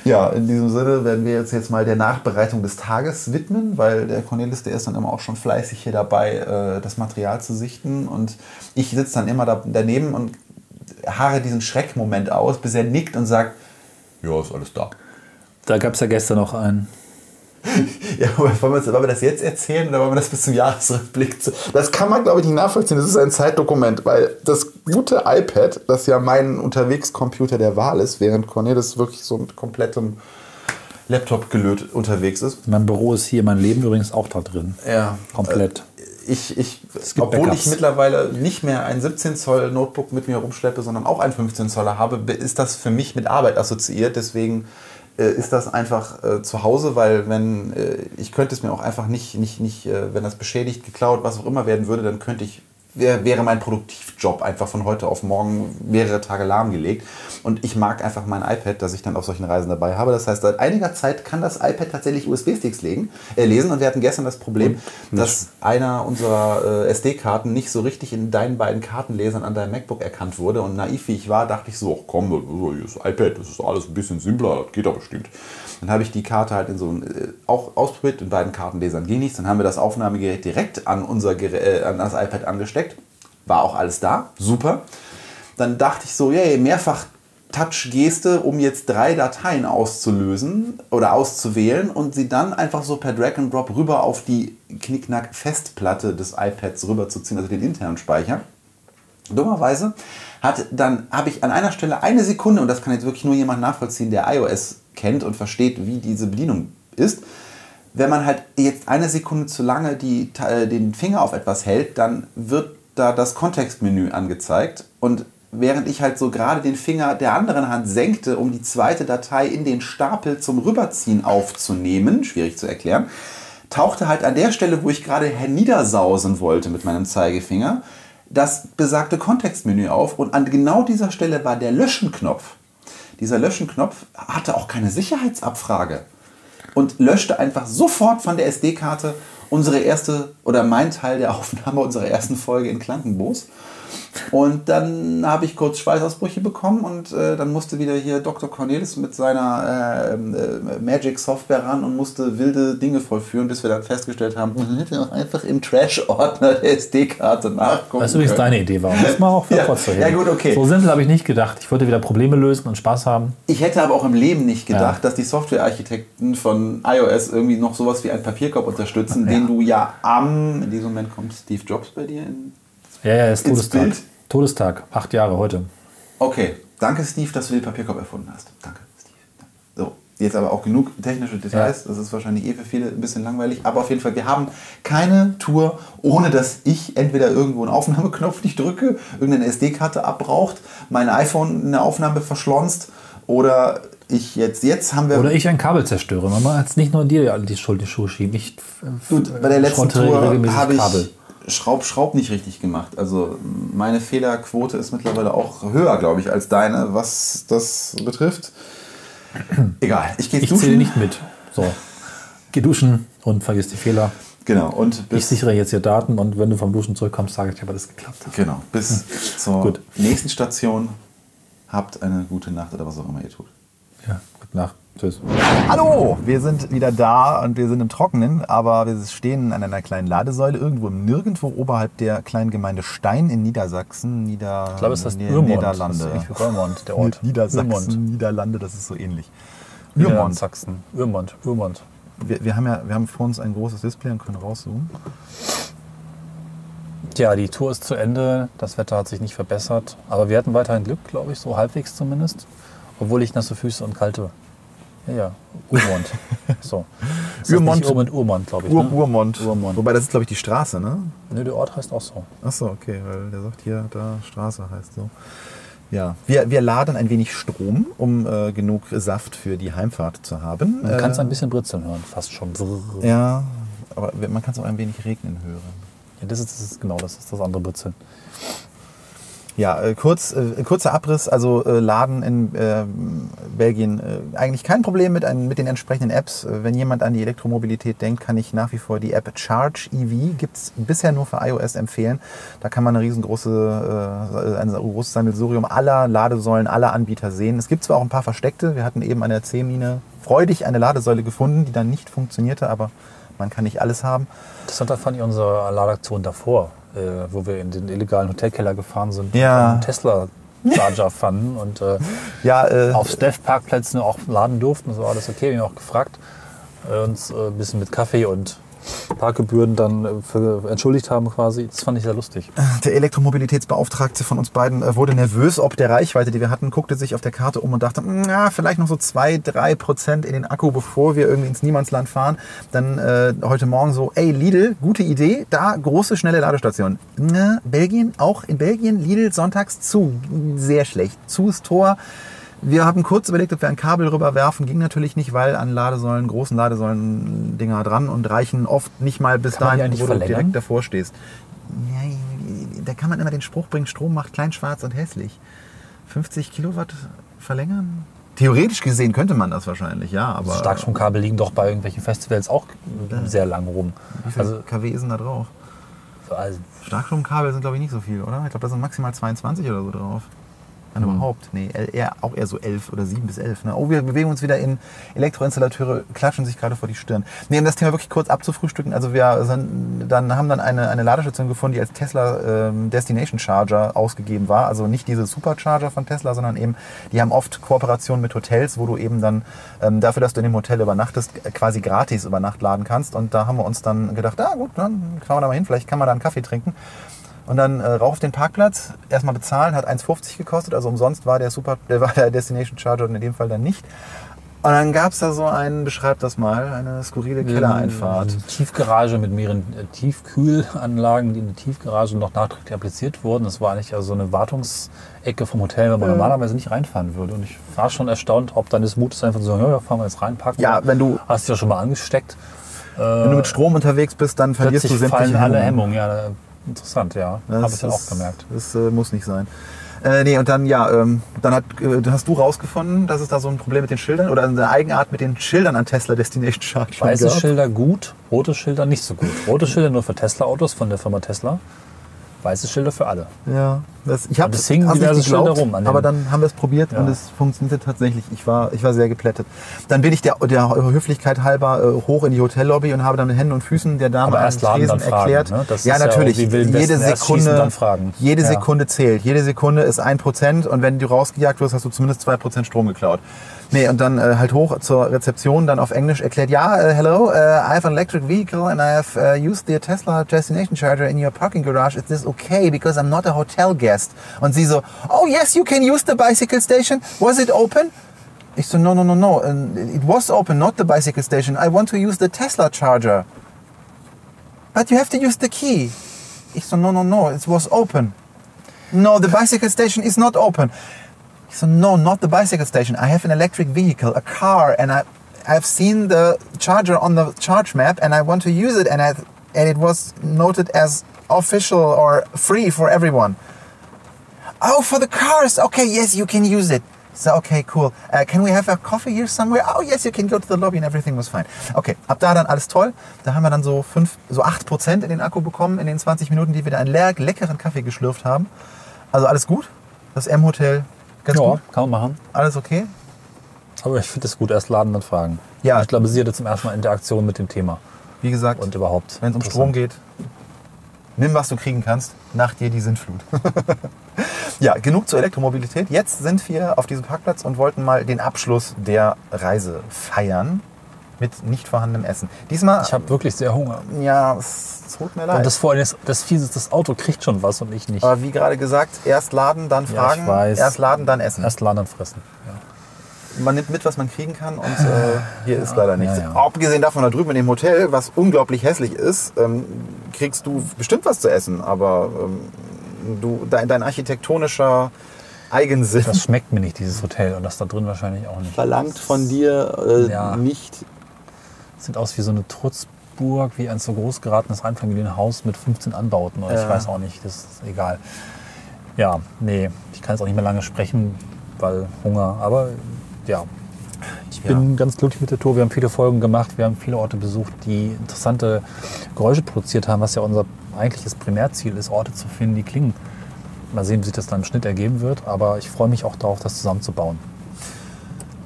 Ja, in diesem Sinne werden wir jetzt, jetzt mal der Nachbereitung des Tages widmen, weil der Cornelis, der ist dann immer auch schon fleißig hier dabei, äh, das Material zu sichten. Und ich sitze dann immer da, daneben und haare diesen Schreckmoment aus, bis er nickt und sagt, ja, ist alles da. Da gab es ja gestern noch einen. Ja, aber wollen wir, wollen wir das jetzt erzählen oder wollen wir das bis zum Jahresrückblick? zu- Das kann man, glaube ich, nicht nachvollziehen. Das ist ein Zeitdokument, weil das gute iPad, das ja mein Unterwegscomputer der Wahl ist, während Cornelis wirklich so mit komplettem Laptop gelöt unterwegs ist. Mein Büro ist hier, mein Leben übrigens auch da drin. Ja. Komplett. Ich, ich, gibt obwohl Backups. ich mittlerweile nicht mehr ein 17 Zoll Notebook mit mir rumschleppe, sondern auch ein 15 Zoller habe, ist das für mich mit Arbeit assoziiert. Deswegen äh, ist das einfach äh, zu Hause, weil wenn äh, ich könnte es mir auch einfach nicht, nicht, nicht äh, wenn das beschädigt, geklaut, was auch immer werden würde, dann könnte ich wär, wäre mein Produktivjob einfach von heute auf morgen mehrere Tage lahmgelegt. Und ich mag einfach mein iPad, das ich dann auf solchen Reisen dabei habe. Das heißt, seit einiger Zeit kann das iPad tatsächlich USB-Sticks äh, lesen. Und wir hatten gestern das Problem, dass einer unserer äh, SD-Karten nicht so richtig in deinen beiden Kartenlesern an deinem MacBook erkannt wurde. Und naiv wie ich war, dachte ich so, ach komm, das iPad, das ist alles ein bisschen simpler, das geht doch bestimmt. Dann habe ich die Karte halt in so ein, äh, auch ausprobiert, in beiden Kartenlesern ging nichts. Dann haben wir das Aufnahmegerät direkt an unser Gerät, äh, an das iPad angesteckt. War auch alles da, super. Dann dachte ich so, yay, mehrfach Touch-Geste, um jetzt drei Dateien auszulösen oder auszuwählen und sie dann einfach so per Drag and Drop rüber auf die Knickknack-Festplatte des iPads rüberzuziehen, also den internen Speicher. Dummerweise hat dann habe ich an einer Stelle eine Sekunde und das kann jetzt wirklich nur jemand nachvollziehen, der iOS kennt und versteht, wie diese Bedienung ist. Wenn man halt jetzt eine Sekunde zu lange die, äh, den Finger auf etwas hält, dann wird da das Kontextmenü angezeigt und während ich halt so gerade den Finger der anderen Hand senkte, um die zweite Datei in den Stapel zum Rüberziehen aufzunehmen, schwierig zu erklären, tauchte halt an der Stelle, wo ich gerade herniedersausen wollte mit meinem Zeigefinger, das besagte Kontextmenü auf und an genau dieser Stelle war der Löschenknopf. Dieser Löschenknopf hatte auch keine Sicherheitsabfrage und löschte einfach sofort von der SD-Karte unsere erste oder mein Teil der Aufnahme unserer ersten Folge in Klankenbos. Und dann habe ich kurz Schweißausbrüche bekommen und äh, dann musste wieder hier Dr. Cornelis mit seiner äh, äh, Magic Software ran und musste wilde Dinge vollführen, bis wir dann festgestellt haben, man hätte auch einfach im Trash-Ordner der SD-Karte nachgucken Was übrigens deine Idee war. Muss man auch für Ja. Ja, gut, okay. So simpel habe ich nicht gedacht. Ich wollte wieder Probleme lösen und Spaß haben. Ich hätte aber auch im Leben nicht gedacht, Ja. dass die Softwarearchitekten von iOS irgendwie noch sowas wie einen Papierkorb unterstützen, den du ja am, in diesem Moment kommt Steve Jobs bei dir in. Ja, ja, ist Todestag. Bild. Todestag. Acht Jahre heute. Okay, danke Steve, dass du den Papierkorb erfunden hast. Danke, Steve. So, jetzt aber auch genug technische Details. Das ist wahrscheinlich eh für viele ein bisschen langweilig. Aber auf jeden Fall, wir haben keine Tour, ohne dass ich entweder irgendwo einen Aufnahmeknopf nicht drücke, irgendeine SD-Karte abbraucht, mein iPhone eine Aufnahme verschlonzt oder ich jetzt, jetzt haben wir... Oder ich ein Kabel zerstöre. Man muss jetzt nicht nur dir die Schuld in die Schuhe schieben. Ich äh, Gut, bei der letzten Tour habe ich Kabel. Schraub, Schraub nicht richtig gemacht. Also meine Fehlerquote ist mittlerweile auch höher, glaube ich, als deine, was das betrifft. Egal, ich gehe Ich duschen. zähle nicht mit. So. Geh duschen und vergiss die Fehler. Genau, und Ich sichere jetzt hier Daten und wenn du vom Duschen zurückkommst, sage ich dir, ob das geklappt hat. genau, bis zur Gut. nächsten Station. Habt eine gute Nacht oder was auch immer ihr tut. Ja, gute Nacht. Tschüss. Hallo, wir sind wieder da und wir sind im Trockenen, aber wir stehen an einer kleinen Ladesäule irgendwo im Nirgendwo oberhalb der kleinen Gemeinde Stein in Niedersachsen. Nieder Ich glaube, es ist Nieder-. Niederlande. Das ist Urmont, der Ort. Niedersachsen, Urmont. Niederlande, das ist so ähnlich. Urmont. Sachsen. Urmont. Urmont. Wir, wir, haben ja, wir haben vor uns ein großes Display und können rauszoomen. Tja, die Tour ist zu Ende. Das Wetter hat sich nicht verbessert. Aber wir hatten weiterhin Glück, glaube ich, so halbwegs zumindest. Obwohl ich nasse Füße und kalte. Ja, ja. Urmont. So. Nicht Urmont, Urmont, glaube ich. Ur ne? Urmont. Urmont. Wobei das ist, glaube ich, die Straße, ne? Nö, der Ort heißt auch so. Achso, okay, weil der sagt hier, da Straße heißt so. Ja, wir, wir laden ein wenig Strom, um äh, genug Saft für die Heimfahrt zu haben. Man kann es Äh, ein bisschen britzeln hören, fast schon. Ja, Ja, aber man kann es auch ein wenig regnen hören. das, ist, das ist genau, das ist das andere Britzeln. Ja, äh, kurz, äh, kurzer Abriss, also äh, Laden in äh, Belgien eigentlich kein Problem mit, mit den entsprechenden Apps. Wenn jemand an die Elektromobilität denkt, kann ich nach wie vor die App Charge EV, gibt es bisher nur für iOS empfehlen. Da kann man eine riesengroße, ein großes Sammelsurium aller Ladesäulen, aller Anbieter sehen. Es gibt zwar auch ein paar versteckte, wir hatten eben an der C-Mine freudig eine Ladesäule gefunden, die dann nicht funktionierte, aber man kann nicht alles haben. Interessant fand ich unsere Ladaktion davor, äh, wo wir in den illegalen Hotelkeller gefahren sind Ja. einen Tesla Charger fanden und äh, Ja, äh, auf Steph-Parkplätzen auch laden durften. Das war alles okay. Wir haben auch gefragt, äh, uns äh, ein bisschen mit Kaffee und Parkgebühren dann äh, für entschuldigt haben quasi. Das fand ich sehr lustig. Der Elektromobilitätsbeauftragte von uns beiden äh, wurde nervös ob der Reichweite, die wir hatten, guckte sich auf der Karte um und dachte, "Mm, na, vielleicht noch so zwei, drei Prozent in den Akku, bevor wir irgendwie ins Niemandsland fahren. Dann äh, heute Morgen so, ey Lidl, gute Idee, da große, schnelle Ladestation. Na, Belgien, auch in Belgien, Lidl sonntags zu. Sehr schlecht. Zu ist Tor. Wir haben kurz überlegt, ob wir ein Kabel rüberwerfen. Ging natürlich nicht, weil an Ladesäulen, großen Ladesäulen Dinger dran und reichen oft nicht mal bis Kann dahin, wo du verlängern? direkt davor stehst. Ja, da kann man immer den Spruch bringen, Strom macht klein, schwarz und hässlich. 50 Kilowatt verlängern? Theoretisch gesehen könnte man das wahrscheinlich, ja, aber Starkstromkabel liegen doch bei irgendwelchen Festivals auch sehr lang rum. wie viel Also, kW ist denn da drauf? also Starkstromkabel sind glaube ich nicht so viel, oder? Ich glaube, da sind maximal 22 oder so drauf. Wenn überhaupt. Nee, eher, auch eher so 11 oder 7 bis 11. Ne? Oh, wir bewegen uns wieder in Elektroinstallateure, klatschen sich gerade vor die Stirn. Nee, um das Thema wirklich kurz abzufrühstücken. Also wir sind, dann haben dann eine, eine Ladestation gefunden, die als Tesla ähm, Destination Charger ausgegeben war. Also nicht diese Supercharger von Tesla, sondern eben, die haben oft Kooperationen mit Hotels, wo du eben dann ähm, dafür, dass du in dem Hotel übernachtest, quasi gratis über Nacht laden kannst. Und da haben wir uns dann gedacht, ah gut, dann fahren wir da mal hin, vielleicht kann man da einen Kaffee trinken. Und dann äh, rauf auf den Parkplatz, erstmal bezahlen, hat 1,50 gekostet, also umsonst war der Super, der war der Destination Charger in dem Fall dann nicht. Und dann gab es da so einen, beschreib das mal, eine skurrile Kellereinfahrt. Eine Tiefgarage mit mehreren äh, Tiefkühlanlagen, die in die Tiefgarage noch nachträglich appliziert wurden. Das war eigentlich also so eine Wartungsecke vom Hotel, wo man normalerweise nicht reinfahren würde. Und ich war schon erstaunt, ob deines Mutes einfach so, ja, ja, fahren wir jetzt rein, parken Ja, wenn du- Hast dich ja schon mal angesteckt. Wenn du mit Strom unterwegs bist, dann verlierst du sämtliche fallen alle Hemmungen. Hemmungen. Ja, interessant, ja. Das Habe ich dann auch gemerkt. Das äh, muss nicht sein. Äh, nee, und dann, ja, ähm, dann hat, äh, hast du rausgefunden, dass es da so ein Problem mit den Schildern oder eine Eigenart mit den Schildern an Tesla Destination Charge Weiße gab. Schilder gut, rote Schilder nicht so gut. Rote Schilder nur für Tesla-Autos von der Firma Tesla. Weiße Schilder für alle. Ja, das, ich habe es hingen diverse Schilder rum aber dann haben wir es probiert Ja. und es funktionierte tatsächlich. Ich war, ich war sehr geplättet. Dann bin ich der, der Höflichkeit halber äh, hoch in die Hotellobby und habe dann mit Händen und Füßen der Dame am Tresen dann fragen, erklärt. ne? Ja, ja natürlich. Wilden jede Westen, Sekunde, schießen, dann fragen. jede Ja. Sekunde zählt. Jede Sekunde ist ein Prozent und wenn du rausgejagt wirst, hast du zumindest zwei Prozent Strom geklaut. Nee, und dann äh, halt hoch zur Rezeption, dann auf Englisch erklärt, ja, äh, hello, uh, I have an electric vehicle and I have uh, used the Tesla destination charger in your parking garage. Is this okay? Because I'm not a hotel guest. Und sie so, oh yes, you can use the bicycle station. Was it open? Ich so, no, no, no, no. It was open, not the bicycle station. I want to use the Tesla charger. But you have to use the key. Ich so, no, no, no, it was open. No, the bicycle station is not open. He said, no, not the bicycle station. I have an electric vehicle, a car, and I, I've seen the charger on the charge map, and I want to use it, and I, and it was noted as official or free for everyone. Oh, for the cars. Okay, yes, you can use it. So, okay, cool. Uh, can we have a coffee here somewhere? Oh, yes, you can go to the lobby and everything was fine. Okay, ab da dann alles toll. Da haben wir dann so fünf, so acht Prozent in den Akku bekommen in den 20 Minuten, die wir da einen leckeren Kaffee geschlürft haben. Also alles gut. Das M-Hotel, ganz Ja, gut. kann man machen. Alles okay. Aber ich finde es gut, erst laden, dann fragen. Ja. Ich glaube, sie hatte zum ersten Mal Interaktion mit dem Thema. Wie gesagt, Und überhaupt. wenn es um Strom geht, nimm, was du kriegen kannst. Nach dir die Sintflut. ja, genug zur Elektromobilität. Jetzt sind wir auf diesem Parkplatz und wollten mal den Abschluss der Reise feiern mit nicht vorhandenem Essen. Diesmal, Ich habe wirklich sehr Hunger. ja, es tut mir leid. Und das vor allem, das, das Fiese ist, das Auto kriegt schon was und ich nicht. Aber wie gerade gesagt, erst laden, dann Ja, fragen, ich weiß. erst laden, dann essen. Erst laden, dann fressen. Ja. Man nimmt mit, was man kriegen kann und äh, hier ist leider nichts. ja, ja. Abgesehen davon, da drüben in dem Hotel, was unglaublich hässlich ist, ähm, kriegst du bestimmt was zu essen, aber ähm, du, dein, dein architektonischer Eigensinn Das schmeckt mir nicht, dieses Hotel. Und das da drin wahrscheinlich auch nicht. Verlangt von dir äh, Ja. nicht. Sieht aus wie so eine Trutzburg, wie ein so groß geratenes Einfamilienhaus mit 15 Anbauten. Oder Ja. Ich weiß auch nicht, das ist egal. Ja, nee, ich kann jetzt auch nicht mehr lange sprechen, weil Hunger. Aber ja, ich bin ganz glücklich mit der Tour. Wir haben viele Folgen gemacht, wir haben viele Orte besucht, die interessante Geräusche produziert haben, was ja unser eigentliches Primärziel ist, Orte zu finden, die klingen. Mal sehen, wie sich das dann im Schnitt ergeben wird. Aber ich freue mich auch darauf, das zusammenzubauen.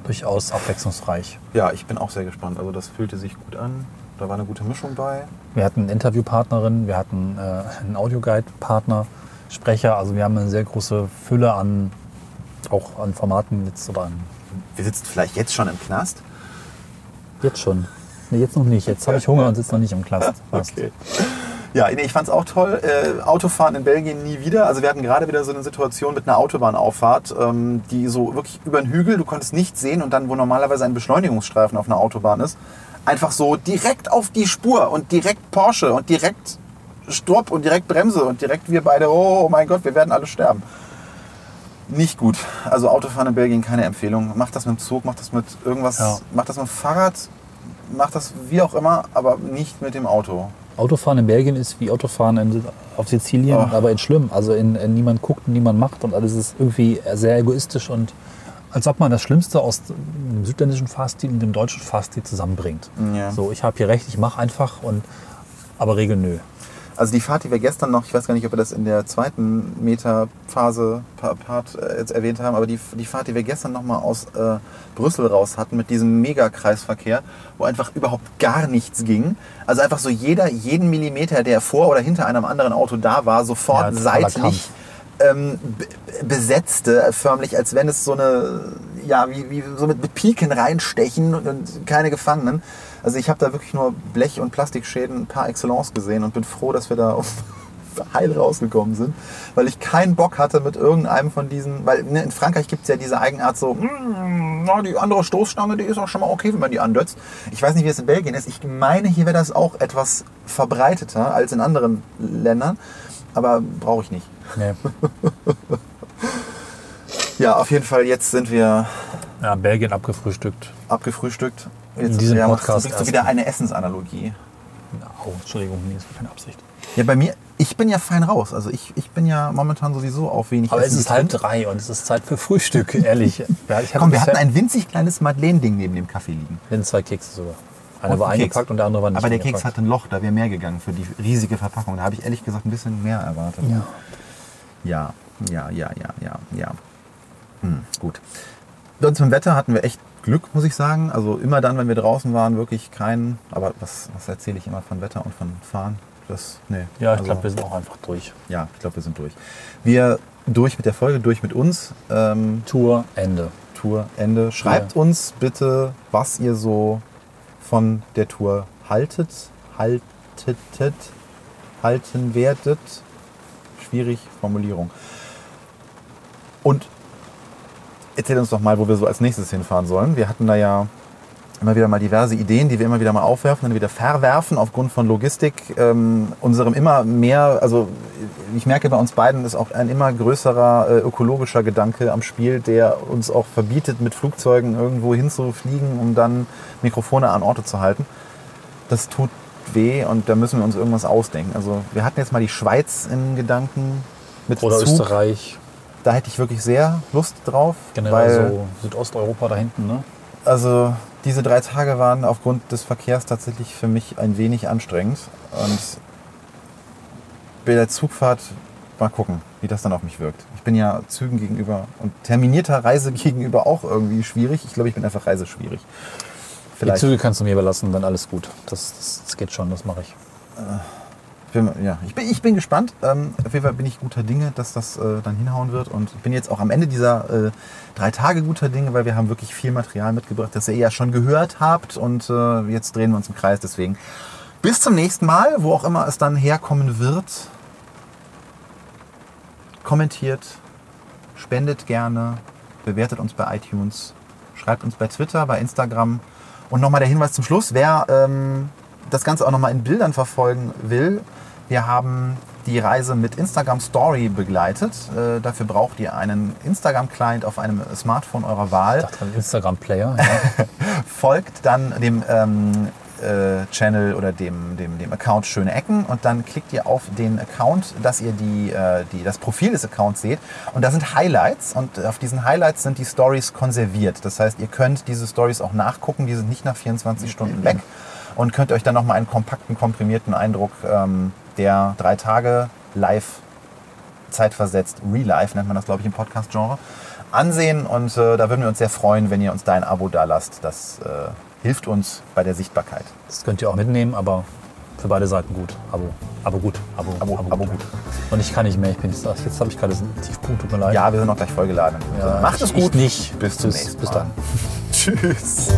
Durchaus abwechslungsreich. Ja, ich bin auch sehr gespannt. Also das fühlte sich gut an. Da war eine gute Mischung bei. Wir hatten eine Interviewpartnerin, wir hatten äh, einen Audioguide-Partner, Sprecher. Also wir haben eine sehr große Fülle an auch an Formaten jetzt oder an, Wir sitzen vielleicht jetzt schon im Knast. jetzt schon. Nee, jetzt noch nicht. Jetzt habe ich Hunger und sitze noch nicht im Knast. Fast. Ja, ich fand es auch toll. Äh, Autofahren in Belgien nie wieder. Also wir hatten gerade wieder so eine Situation mit einer Autobahnauffahrt, ähm, die so wirklich über den Hügel, du konntest nichts sehen und dann, wo normalerweise ein Beschleunigungsstreifen auf einer Autobahn ist, einfach so direkt auf die Spur und direkt Porsche und direkt Stopp und direkt Bremse und direkt wir beide, oh mein Gott, wir werden alle sterben. Nicht gut. Also Autofahren in Belgien keine Empfehlung. Macht das mit dem Zug, macht das mit irgendwas, Ja. macht das mit dem Fahrrad, macht das wie auch immer, aber nicht mit dem Auto. Autofahren in Belgien ist wie Autofahren in, auf Sizilien, Oh. aber in schlimm. Also in, in niemand guckt, niemand macht und alles ist irgendwie sehr egoistisch und als ob man das Schlimmste aus dem südländischen Fahrstil und dem deutschen Fahrstil zusammenbringt. Ja. So, ich habe hier recht, ich mache einfach und aber Regeln nö. Also die Fahrt, die wir gestern noch, ich weiß gar nicht, ob wir das in der zweiten Meta-Phase Pa- Part äh, jetzt erwähnt haben, aber die, die Fahrt, die wir gestern noch mal aus äh, Brüssel raus hatten mit diesem Megakreisverkehr, wo einfach überhaupt gar nichts ging. Also einfach so jeder, jeden Millimeter, der vor oder hinter einem anderen Auto da war, sofort Ja, seitlich ähm, be- besetzte, förmlich, als wenn es so eine, ja, wie, wie so mit, mit Piken reinstechen und, und keine Gefangenen. Also ich habe da wirklich nur Blech- und Plastikschäden par excellence gesehen und bin froh, dass wir da auf heil rausgekommen sind, weil ich keinen Bock hatte mit irgendeinem von diesen, weil ne, in Frankreich gibt es ja diese Eigenart so, "Mm, na, die andere Stoßstange, die ist auch schon mal okay, wenn man die andötzt. Ich weiß nicht, wie es in Belgien ist. Ich meine, hier wäre das auch etwas verbreiteter als in anderen Ländern, aber brauche ich nicht. Nee. Ja, auf jeden Fall, jetzt sind wir Ja, Belgien abgefrühstückt. abgefrühstückt. Jetzt In diesem ja, Podcast du bringst du wieder eine Essensanalogie. Oh, Entschuldigung, nee, das war keine Absicht. Ja, bei mir, ich bin ja fein raus. Also ich, ich bin ja momentan sowieso auf wenig Aber es Essen ist halb drei und es ist Zeit für Frühstück, ehrlich. Ja, Komm, wir hatten ein winzig kleines Madeleine-Ding neben dem Kaffee liegen. Wir hatten zwei Kekse sogar. Einer Und war ein Keks. eingepackt und der andere war nicht Aber der Keks eingepackt. hatte ein Loch, da wäre mehr gegangen für die riesige Verpackung. Da habe ich ehrlich gesagt ein bisschen mehr erwartet. Ja. Ja, ja, ja, ja, ja, ja. Hm, gut. Sonst dem Wetter hatten wir echt Glück, muss ich sagen. Also immer dann, wenn wir draußen waren, wirklich kein. Aber was, was erzähle ich immer von Wetter und von Fahren? Das, nee. Ja, ich Also, glaube, wir sind auch einfach durch. Ja, ich glaube, wir sind durch. Wir durch mit der Folge, durch mit uns. Ähm, Tour, Ende. Tour Ende. Schreibt uns bitte, was ihr so von der Tour haltet, haltetet, halten werdet. Schwierig, Formulierung. Und erzählt uns doch mal, wo wir so als nächstes hinfahren sollen. Wir hatten da ja immer wieder mal diverse Ideen, die wir immer wieder mal aufwerfen, dann wieder verwerfen aufgrund von Logistik. Ähm, unserem immer mehr, also ich merke bei uns beiden ist auch ein immer größerer äh, ökologischer Gedanke am Spiel, der uns auch verbietet, mit Flugzeugen irgendwo hinzufliegen, um dann Mikrofone an Orte zu halten. Das tut weh und da müssen wir uns irgendwas ausdenken. Also wir hatten jetzt mal die Schweiz in Gedanken mit Oder Zug. Österreich, Da hätte ich wirklich sehr Lust drauf. generell weil- so Südosteuropa da hinten. Ne? also diese drei Tage waren aufgrund des Verkehrs tatsächlich für mich ein wenig anstrengend. Und bei der Zugfahrt mal gucken, wie das dann auf mich wirkt. Ich bin ja Zügen gegenüber und terminierter Reise gegenüber auch irgendwie schwierig. Ich glaube, ich bin einfach reiseschwierig. Die Vielleicht. Züge kannst du mir überlassen, dann alles gut. Das, das, das geht schon, das mache ich. Ich ja, ich bin, ich bin gespannt. Ähm, auf jeden Fall bin ich guter Dinge, dass das äh, dann hinhauen wird. Und ich bin jetzt auch am Ende dieser äh, drei Tage guter Dinge, weil wir haben wirklich viel Material mitgebracht, das ihr ja schon gehört habt. Und äh, jetzt drehen wir uns im Kreis. Deswegen bis zum nächsten Mal, wo auch immer es dann herkommen wird. Kommentiert, spendet gerne, bewertet uns bei iTunes, schreibt uns bei Twitter, bei Instagram. Und nochmal der Hinweis zum Schluss, wer ähm, das Ganze auch nochmal in Bildern verfolgen will, wir haben die Reise mit Instagram Story begleitet. Äh, dafür braucht ihr einen Instagram-Client auf einem Smartphone eurer Wahl Ich dachte, Instagram-Player. Ja. folgt dann dem ähm, äh, Channel oder dem, dem, dem Account Schöne Ecken und dann klickt ihr auf den Account, dass ihr die, äh, die, das Profil des Accounts seht und da sind Highlights und auf diesen Highlights sind die Stories konserviert. Das heißt, ihr könnt diese Stories auch nachgucken, die sind nicht nach 24 Stunden weg und könnt euch dann nochmal einen kompakten, komprimierten Eindruck ähm, der drei Tage live zeitversetzt, Real-Life nennt man das, glaube ich, im Podcast-Genre, ansehen. Und äh, da würden wir uns sehr freuen, wenn ihr uns da ein Abo da lasst. Das äh, hilft uns bei der Sichtbarkeit. Das könnt ihr auch mitnehmen, aber für beide Seiten gut. Abo, Abo gut. Abo, Abo, Abo gut. Und ich kann nicht mehr. Ich bin jetzt, jetzt habe ich gerade einen Tiefpunkt, tut mir leid. Ja, wir sind auch gleich vollgeladen. Ja, Macht es gut. nicht. Bis zum Bis- nächsten bis Mal. dann. Tschüss.